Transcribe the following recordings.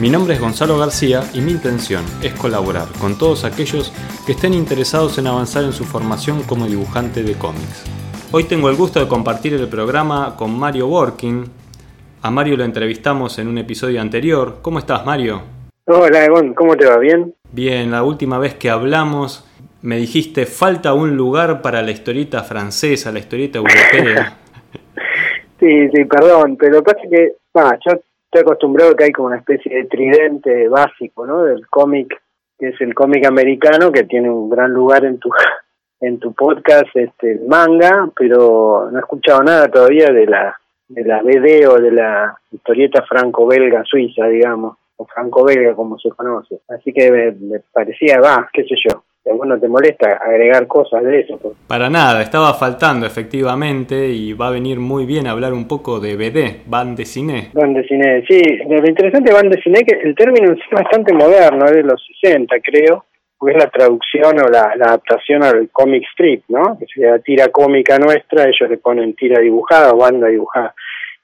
Mi nombre es Gonzalo García y mi intención es colaborar con todos aquellos que estén interesados en avanzar en su formación como dibujante de cómics. Hoy tengo el gusto de compartir el programa con Mario Working. A Mario lo entrevistamos en un episodio anterior. ¿Cómo estás, Mario? Hola, Egon, ¿cómo te va? ¿Bien? Bien, la última vez que hablamos me dijiste falta un lugar para la historieta francesa, la historieta europea. sí, sí, perdón, pero pasa que, ah, yo estoy acostumbrado que hay como una especie de tridente básico, ¿no? Del cómic, que es el cómic americano, que tiene un gran lugar en tu en tu podcast, este, el manga, pero no he escuchado nada todavía de la de la BD o de la historieta franco-belga suiza, digamos, o franco-belga como se conoce. Así que me parecía, va, qué sé yo, bueno, te molesta agregar cosas de eso. Para nada, estaba faltando efectivamente y va a venir muy bien hablar un poco de BD, Van de Cine. Van de Cine, sí, lo interesante de Van de Cine es que el término es bastante moderno, es de los 60 creo, porque es la traducción o la, adaptación al comic strip, ¿no? Que sería tira cómica nuestra, ellos le ponen tira dibujada o banda dibujada.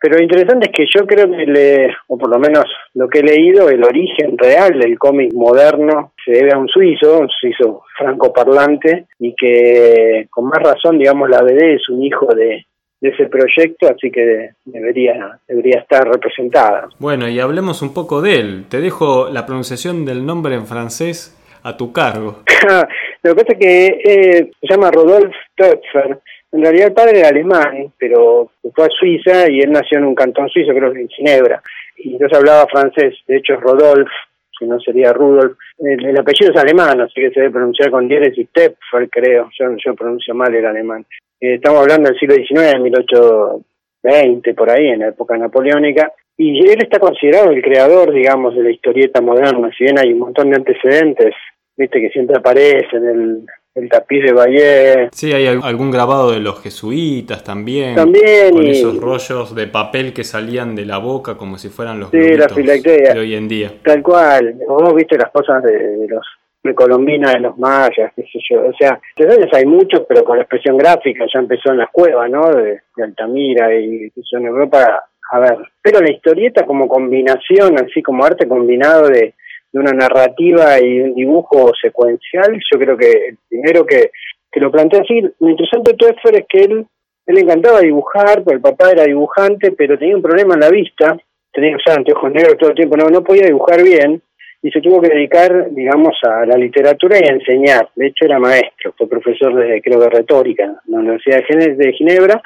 Pero lo interesante es que yo creo que, le, o por lo menos lo que he leído, el origen real del cómic moderno se debe a un suizo, un suizo francoparlante, y que con más razón, digamos, la BD es un hijo de, de ese proyecto, así que debería, debería estar representada. Bueno, y hablemos un poco de él. Te dejo la pronunciación del nombre en francés a tu cargo. lo que pasa es que eh, se llama Rodolphe Töpfer, en realidad el padre era alemán, pero fue a Suiza y él nació en un cantón suizo, creo que en Ginebra. Y entonces hablaba francés, de hecho es Rodolphe, si no sería Rudolf. El, apellido es alemán, así que se debe pronunciar con diéresis Tepfer, creo. Yo, yo pronuncio mal el alemán. Eh, estamos hablando del siglo XIX, 1820, por ahí, en la época napoleónica. Y él está considerado el creador, digamos, de la historieta moderna. Si bien hay un montón de antecedentes, viste que siempre aparece en el el tapiz de Valle. Sí, hay algún grabado de los jesuitas también. También. Con esos rollos de papel que salían de la boca como si fueran los sí, la de hoy en día. Tal cual. Vos viste las cosas de, los precolombinas de los mayas, qué sé yo. O sea, entonces hay muchos, pero con la expresión gráfica ya empezó en las cuevas, ¿no? De, Altamira y en Europa. A ver, pero la historieta como combinación, así como arte combinado de de una narrativa y un dibujo secuencial, yo creo que el primero que, que lo plantea así, lo interesante de Toeffer es que él, él le encantaba dibujar, porque el papá era dibujante, pero tenía un problema en la vista, tenía que usar anteojos negros todo el tiempo, no, no podía dibujar bien, y se tuvo que dedicar, digamos, a la literatura y a enseñar. De hecho, era maestro, fue profesor de, creo, de retórica en la Universidad de Ginebra,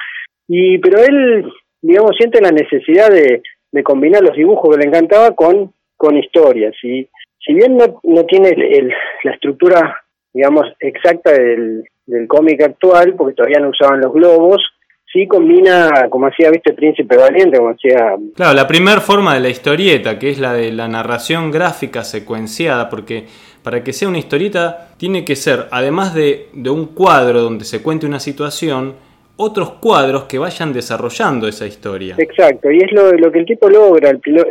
y pero él, digamos, siente la necesidad de, de combinar los dibujos que le encantaba con con historias. Y si bien no, no tiene el, la estructura, digamos, exacta del, del cómic actual, porque todavía no usaban los globos, sí combina, como hacía, viste, Príncipe Valiente, como hacía... Claro, la primera forma de la historieta, que es la de la narración gráfica secuenciada, porque para que sea una historieta tiene que ser, además de, de un cuadro donde se cuente una situación, otros cuadros que vayan desarrollando esa historia. Exacto, y es lo, lo que el tipo logra. El, creo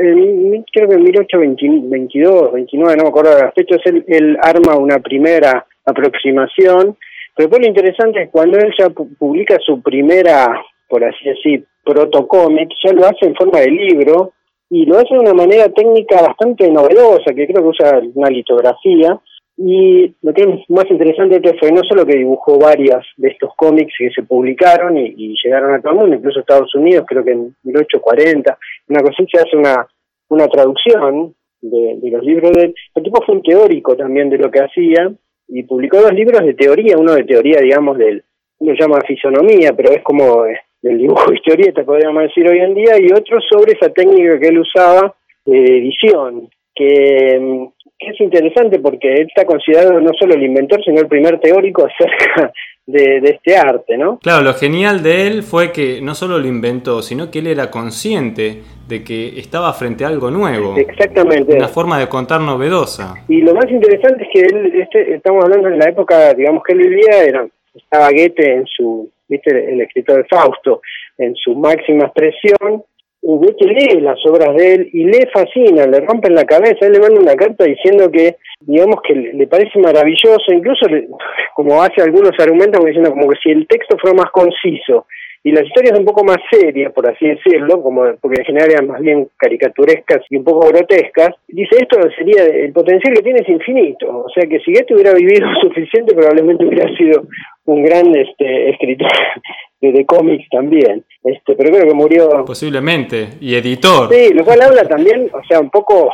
que en 1822, 29, no me acuerdo de las fechas, él, él arma una primera aproximación, pero después lo interesante es cuando él ya publica su primera, por así decir, protocómic, ya lo hace en forma de libro, y lo hace de una manera técnica bastante novedosa, que creo que usa una litografía, y lo que es más interesante que fue no solo que dibujó varias de estos cómics que se publicaron y, llegaron a todo el mundo, incluso Estados Unidos, creo que en 1840, una cosa se hace una, una traducción de, los libros de. El tipo fue un teórico también de lo que hacía y publicó dos libros de teoría, uno de teoría, digamos, del, uno llama fisonomía, pero es como eh, del dibujo historieta, podríamos decir hoy en día, y otro sobre esa técnica que él usaba de edición, que mm, es interesante porque él está considerado no solo el inventor, sino el primer teórico acerca de, este arte, ¿no? Claro, lo genial de él fue que no solo lo inventó, sino que él era consciente de que estaba frente a algo nuevo. Exactamente. Una forma de contar novedosa. Y lo más interesante es que él, este, estamos hablando de la época, digamos, que él vivía, era, estaba Goethe en su, viste, el escritor de Fausto, en su máxima expresión, Goethe lee las obras de él y le fascina, le rompen la cabeza, él le manda una carta diciendo que, digamos que le parece maravilloso, incluso como hace algunos argumentos diciendo como que si el texto fuera más conciso y las historias un poco más serias, por así decirlo, como porque en general eran más bien caricaturescas y un poco grotescas, dice esto sería, el potencial que tiene es infinito, o sea que si Goethe hubiera vivido suficiente probablemente hubiera sido un gran este, escritor de, cómics también, este, pero creo que murió... Posiblemente, y editor. Sí, lo cual habla también, o sea, un poco,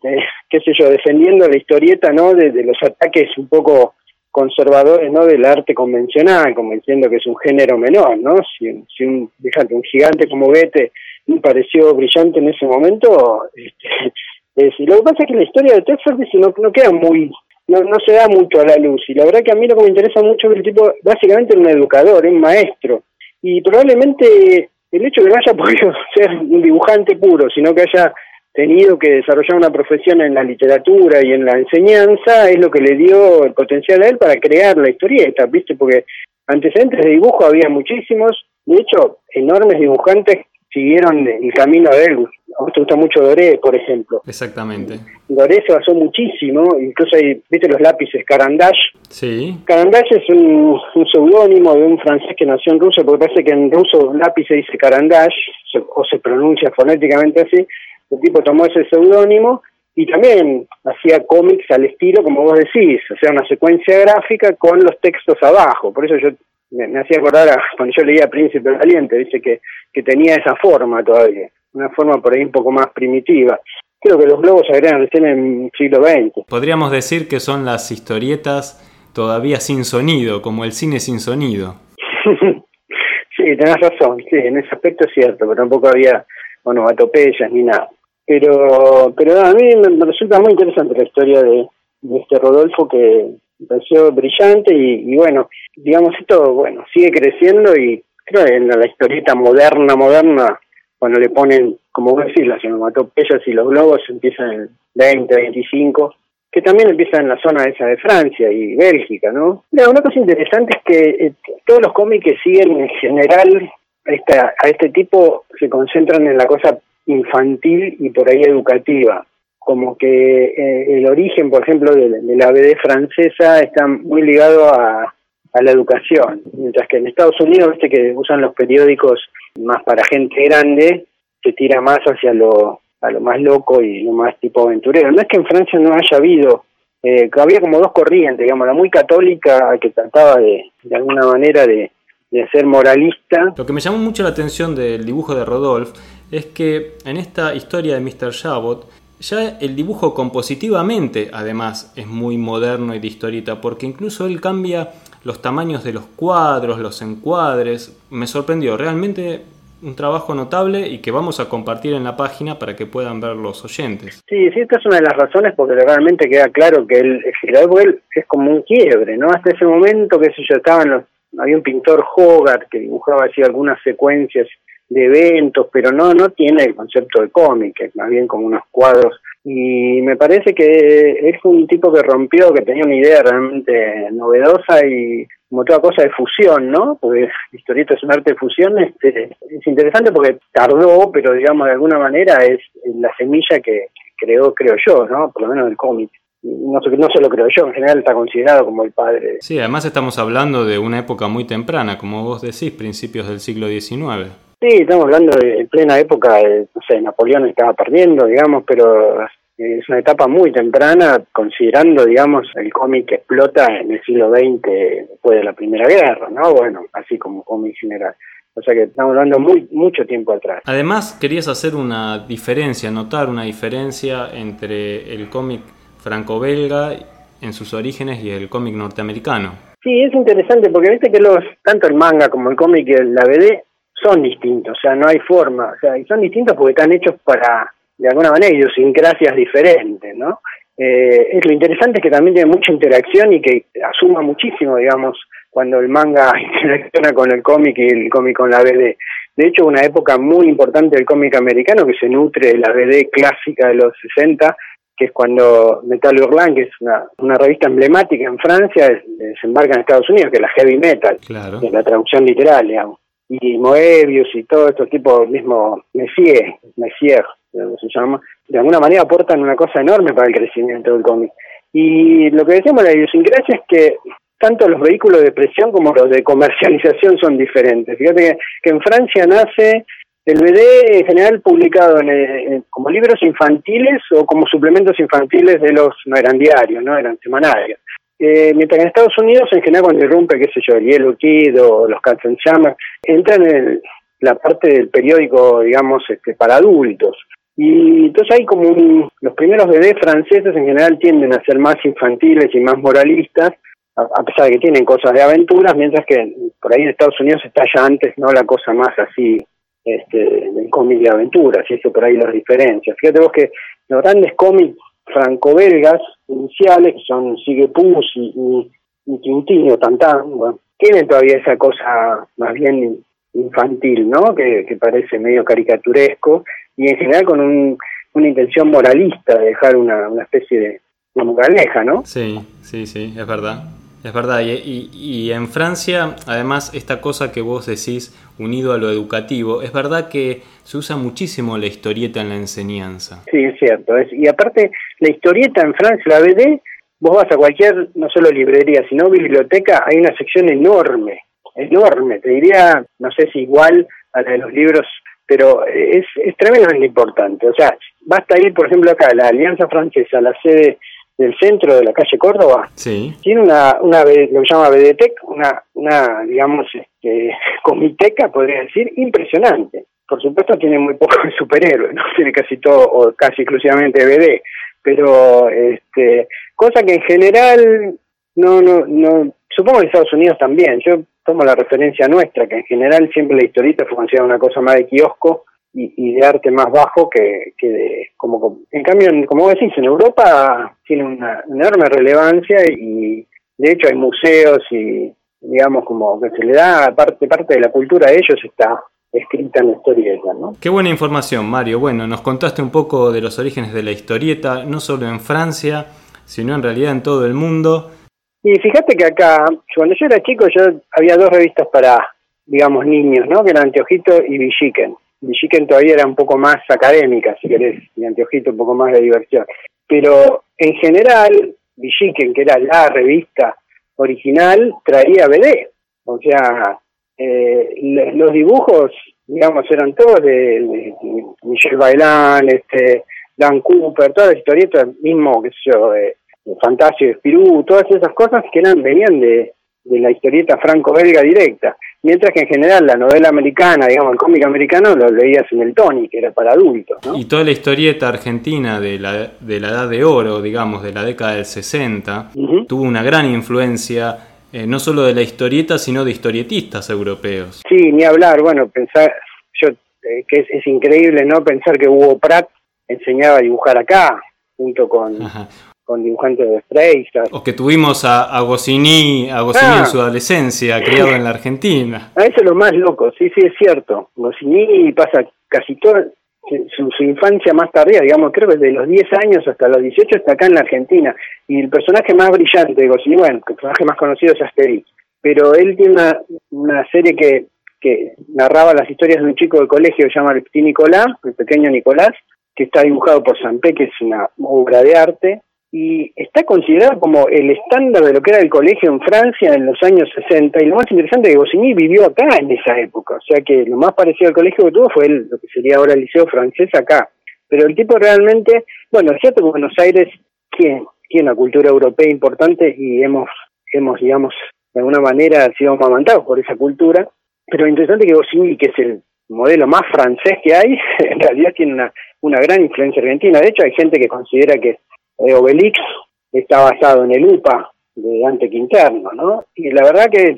qué sé yo, defendiendo la historieta, ¿no? De, los ataques un poco conservadores, ¿no? Del arte convencional, como diciendo que es un género menor, ¿no? Si, si un, fíjate, un gigante como Goethe me pareció brillante en ese momento, este, es, lo que pasa es que la historia de Texas no, no queda muy no, no se da mucho a la luz. Y la verdad que a mí lo que me interesa mucho es que el tipo básicamente es un educador, un maestro. Y probablemente el hecho de que no haya podido ser un dibujante puro, sino que haya tenido que desarrollar una profesión en la literatura y en la enseñanza, es lo que le dio el potencial a él para crear la historieta, ¿viste? Porque antecedentes de dibujo había muchísimos, de hecho, enormes dibujantes siguieron el camino de él. A vos te gusta mucho Doré, por ejemplo. Exactamente. Doré se basó muchísimo, incluso hay, viste los lápices, Carandash. Sí. Carandash es un, seudónimo de un francés que nació en Rusia, porque parece que en ruso lápiz se dice Carandash, o se pronuncia fonéticamente así. El tipo tomó ese seudónimo y también hacía cómics al estilo, como vos decís, o sea, una secuencia gráfica con los textos abajo. Por eso yo me, hacía acordar a, cuando yo leía Príncipe Valiente, dice que, que tenía esa forma todavía, una forma por ahí un poco más primitiva. Creo que los globos se agregan recién en el siglo XX. Podríamos decir que son las historietas todavía sin sonido, como el cine sin sonido. sí, tenés razón, sí, en ese aspecto es cierto, pero tampoco había onomatopeyas ni nada. Pero, pero a mí me, resulta muy interesante la historia de, este Rodolfo que, me pareció brillante y, bueno, digamos esto, bueno, sigue creciendo y creo en la historieta moderna, moderna, cuando le ponen, como vos decís, las onomatopeyas y los globos empiezan en 20, 25, que también empieza en la zona esa de Francia y Bélgica, ¿no? una cosa interesante es que eh, todos los cómics que siguen en general esta, a este tipo se concentran en la cosa infantil y por ahí educativa como que eh, el origen, por ejemplo, de, la BD francesa está muy ligado a, la educación, mientras que en Estados Unidos, viste que usan los periódicos más para gente grande, se tira más hacia lo, a lo más loco y lo más tipo aventurero. No es que en Francia no haya habido, eh, había como dos corrientes, digamos, la muy católica que trataba de, de alguna manera de, de ser moralista. Lo que me llamó mucho la atención del dibujo de Rodolphe es que en esta historia de Mr. Jabot ya el dibujo compositivamente, además, es muy moderno y de historieta, porque incluso él cambia los tamaños de los cuadros, los encuadres. Me sorprendió, realmente un trabajo notable y que vamos a compartir en la página para que puedan ver los oyentes. Sí, sí, esta es una de las razones porque realmente queda claro que el él es como un quiebre, ¿no? Hasta ese momento, que sé yo, estaban los, había un pintor Hogarth que dibujaba así algunas secuencias de eventos, pero no, no tiene el concepto de cómic, más bien como unos cuadros. Y me parece que es un tipo que rompió, que tenía una idea realmente novedosa y como toda cosa de fusión, ¿no? Porque historieta es un arte de fusión, este, es interesante porque tardó, pero digamos de alguna manera es la semilla que creó, creo yo, ¿no? Por lo menos el cómic no, no se lo creo yo, en general está considerado como el padre. Sí, además estamos hablando de una época muy temprana, como vos decís, principios del siglo XIX. Sí, estamos hablando de plena época, no sé, Napoleón estaba perdiendo, digamos, pero es una etapa muy temprana, considerando, digamos, el cómic que explota en el siglo XX después de la Primera Guerra, ¿no? Bueno, así como cómic general. O sea que estamos hablando muy mucho tiempo atrás. Además, querías hacer una diferencia, notar una diferencia entre el cómic franco-belga en sus orígenes y el cómic norteamericano. Sí, es interesante porque viste que los tanto el manga como el cómic y la BD son distintos, o sea, no hay forma, o sea, y son distintos porque están hechos para, de alguna manera, idiosincrasias diferentes, ¿no? Eh, es lo interesante es que también tiene mucha interacción y que asuma muchísimo, digamos, cuando el manga interacciona con el cómic y el cómic con la BD. De hecho, una época muy importante del cómic americano que se nutre de la BD clásica de los 60, que es cuando Metal Hurlant, que es una, una revista emblemática en Francia, desembarca en Estados Unidos, que es la heavy metal, claro. la traducción literal, digamos. Y Moebius y todos estos tipos, mismo Messier, Messier, se llama, de alguna manera aportan una cosa enorme para el crecimiento del cómic. Y lo que decíamos de la idiosincrasia es que tanto los vehículos de presión como los de comercialización son diferentes. Fíjate que, en Francia nace el BD en general publicado en, como libros infantiles o como suplementos infantiles de los, no eran diarios, no eran semanarios. Eh, mientras que en Estados Unidos, en general, cuando irrumpe, qué sé yo, el Yellow Kid o los Cats and entran en la parte del periódico, digamos, este, para adultos. Y entonces hay como los primeros bebés franceses en general tienden a ser más infantiles y más moralistas, a, pesar de que tienen cosas de aventuras, mientras que por ahí en Estados Unidos está ya antes no la cosa más así este, del cómic de aventuras, y eso por ahí las diferencias. Fíjate vos que los grandes cómics franco-belgas iniciales, que son Sigue Pus y, Quintino, Tantán, tienen todavía esa cosa más bien infantil, ¿no? Que, que parece medio caricaturesco y en general con un, una intención moralista de dejar una, una especie de una moraleja, ¿no? Sí, sí, sí, es verdad. Es verdad, y, en Francia, además, esta cosa que vos decís, unido a lo educativo, es verdad que se usa muchísimo la historieta en la enseñanza. Sí, es cierto. Es, y aparte, la historieta en Francia, la BD, vos vas a cualquier, no solo librería, sino biblioteca, hay una sección enorme, enorme, te diría, no sé si igual a la de los libros pero es, es tremendamente importante. O sea, basta ir, por ejemplo, acá, la Alianza Francesa, la sede del centro de la calle Córdoba, sí. tiene una, una lo que llama BDTEC, una, una digamos, este, comiteca, podría decir, impresionante. Por supuesto tiene muy pocos superhéroes, ¿no? Tiene casi todo, o casi exclusivamente BD, pero, este, cosa que en general, no, no, no, supongo que en Estados Unidos también, yo tomo la referencia nuestra, que en general siempre la historieta fue considerada una cosa más de kiosco y, de arte más bajo que, que de, como, en cambio, como vos decís, en Europa tiene una enorme relevancia y de hecho hay museos y digamos como que se le da parte, parte de la cultura de ellos está escrita en la historieta, ¿no? Qué buena información, Mario. Bueno, nos contaste un poco de los orígenes de la historieta, no solo en Francia, sino en realidad en todo el mundo. Y fíjate que acá, cuando yo era chico, yo había dos revistas para, digamos, niños, ¿no? Que eran Anteojito y Villiquen. Villiquen todavía era un poco más académica, si querés, y Anteojito un poco más de diversión. Pero en general, Villiquen, que era la revista original, traía BD. O sea, eh, los dibujos, digamos, eran todos de, de, Michel Bailán, este, Dan Cooper, todas las historietas, mismo, que sé yo, eh, Fantasio de Spirú, todas esas cosas que eran venían de, la historieta franco-belga directa, mientras que en general la novela americana, digamos, el cómic americano lo leías en el Tony, que era para adultos. Y toda la historieta argentina de la, de la edad de oro, digamos, de la década del 60, tuvo una gran influencia eh, no solo de la historieta, sino de historietistas europeos. Sí, ni hablar, bueno, pensar, yo, eh, que es, increíble, ¿no? Pensar que Hugo Pratt enseñaba a dibujar acá, junto con, con dibujantes de Freisa. O que tuvimos a, a Goscinny, a Goscinny en ah. su adolescencia, criado en la Argentina. Eso es lo más loco, sí, sí, es cierto. Goscinny pasa casi toda su, su, infancia más tardía, digamos, creo que desde los 10 años hasta los 18 está acá en la Argentina. Y el personaje más brillante de Goscinny, bueno, el personaje más conocido es Asterix. Pero él tiene una, una serie que, que narraba las historias de un chico de colegio que se llama el Nicolás, el pequeño Nicolás, que está dibujado por Sampé, que es una obra de arte, y está considerado como el estándar de lo que era el colegio en Francia en los años 60 y lo más interesante es que Goscinny vivió acá en esa época, o sea que lo más parecido al colegio que tuvo fue lo que sería ahora el liceo francés acá, pero el tipo realmente, bueno, es cierto que Buenos Aires tiene, tiene una cultura europea importante y hemos, hemos digamos, de alguna manera sido amamantados por esa cultura, pero lo interesante es que Goscinny, que es el modelo más francés que hay, en realidad tiene una, una gran influencia argentina, de hecho hay gente que considera que eh, Obelix está basado en el UPA de Dante Quinterno, ¿no? Y la verdad que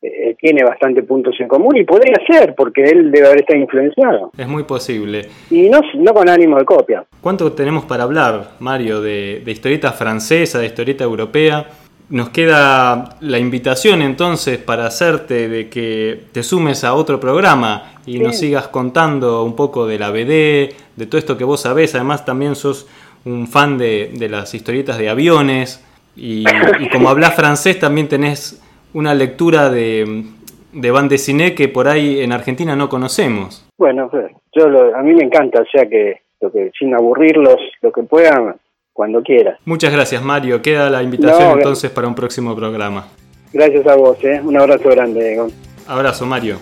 eh, tiene bastante puntos en común y podría ser, porque él debe haber estado influenciado. Es muy posible. Y no, no con ánimo de copia. ¿Cuánto tenemos para hablar, Mario, de, de historieta francesa, de historieta europea? nos queda la invitación entonces para hacerte de que te sumes a otro programa y nos sigas contando un poco de la BD, de todo esto que vos sabés. Además también sos un fan de, las historietas de aviones y, como hablas francés también tenés una lectura de, de bande dessinée que por ahí en Argentina no conocemos. Bueno, yo a mí me encanta, o sea que, lo que sin aburrirlos, lo que puedan, cuando quieras. Muchas gracias, Mario. Queda la invitación entonces para un próximo programa. Gracias a vos, ¿eh? un abrazo grande. Abrazo, Mario.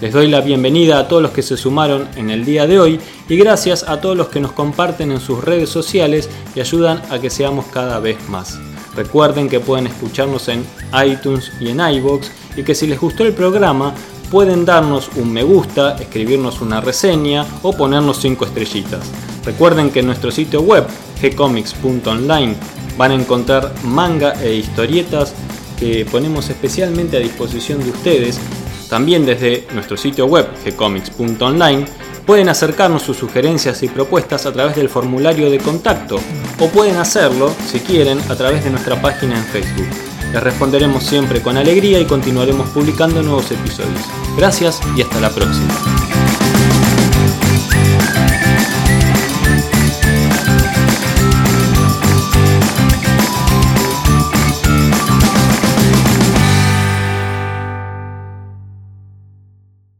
Les doy la bienvenida a todos los que se sumaron en el día de hoy y gracias a todos los que nos comparten en sus redes sociales y ayudan a que seamos cada vez más. Recuerden que pueden escucharnos en iTunes y en iBox y que si les gustó el programa pueden darnos un me gusta, escribirnos una reseña o ponernos 5 estrellitas. Recuerden que en nuestro sitio web gcomics.online van a encontrar manga e historietas que ponemos especialmente a disposición de ustedes. También desde nuestro sitio web gcomics.online pueden acercarnos sus sugerencias y propuestas a través del formulario de contacto o pueden hacerlo, si quieren, a través de nuestra página en Facebook. Les responderemos siempre con alegría y continuaremos publicando nuevos episodios. Gracias y hasta la próxima.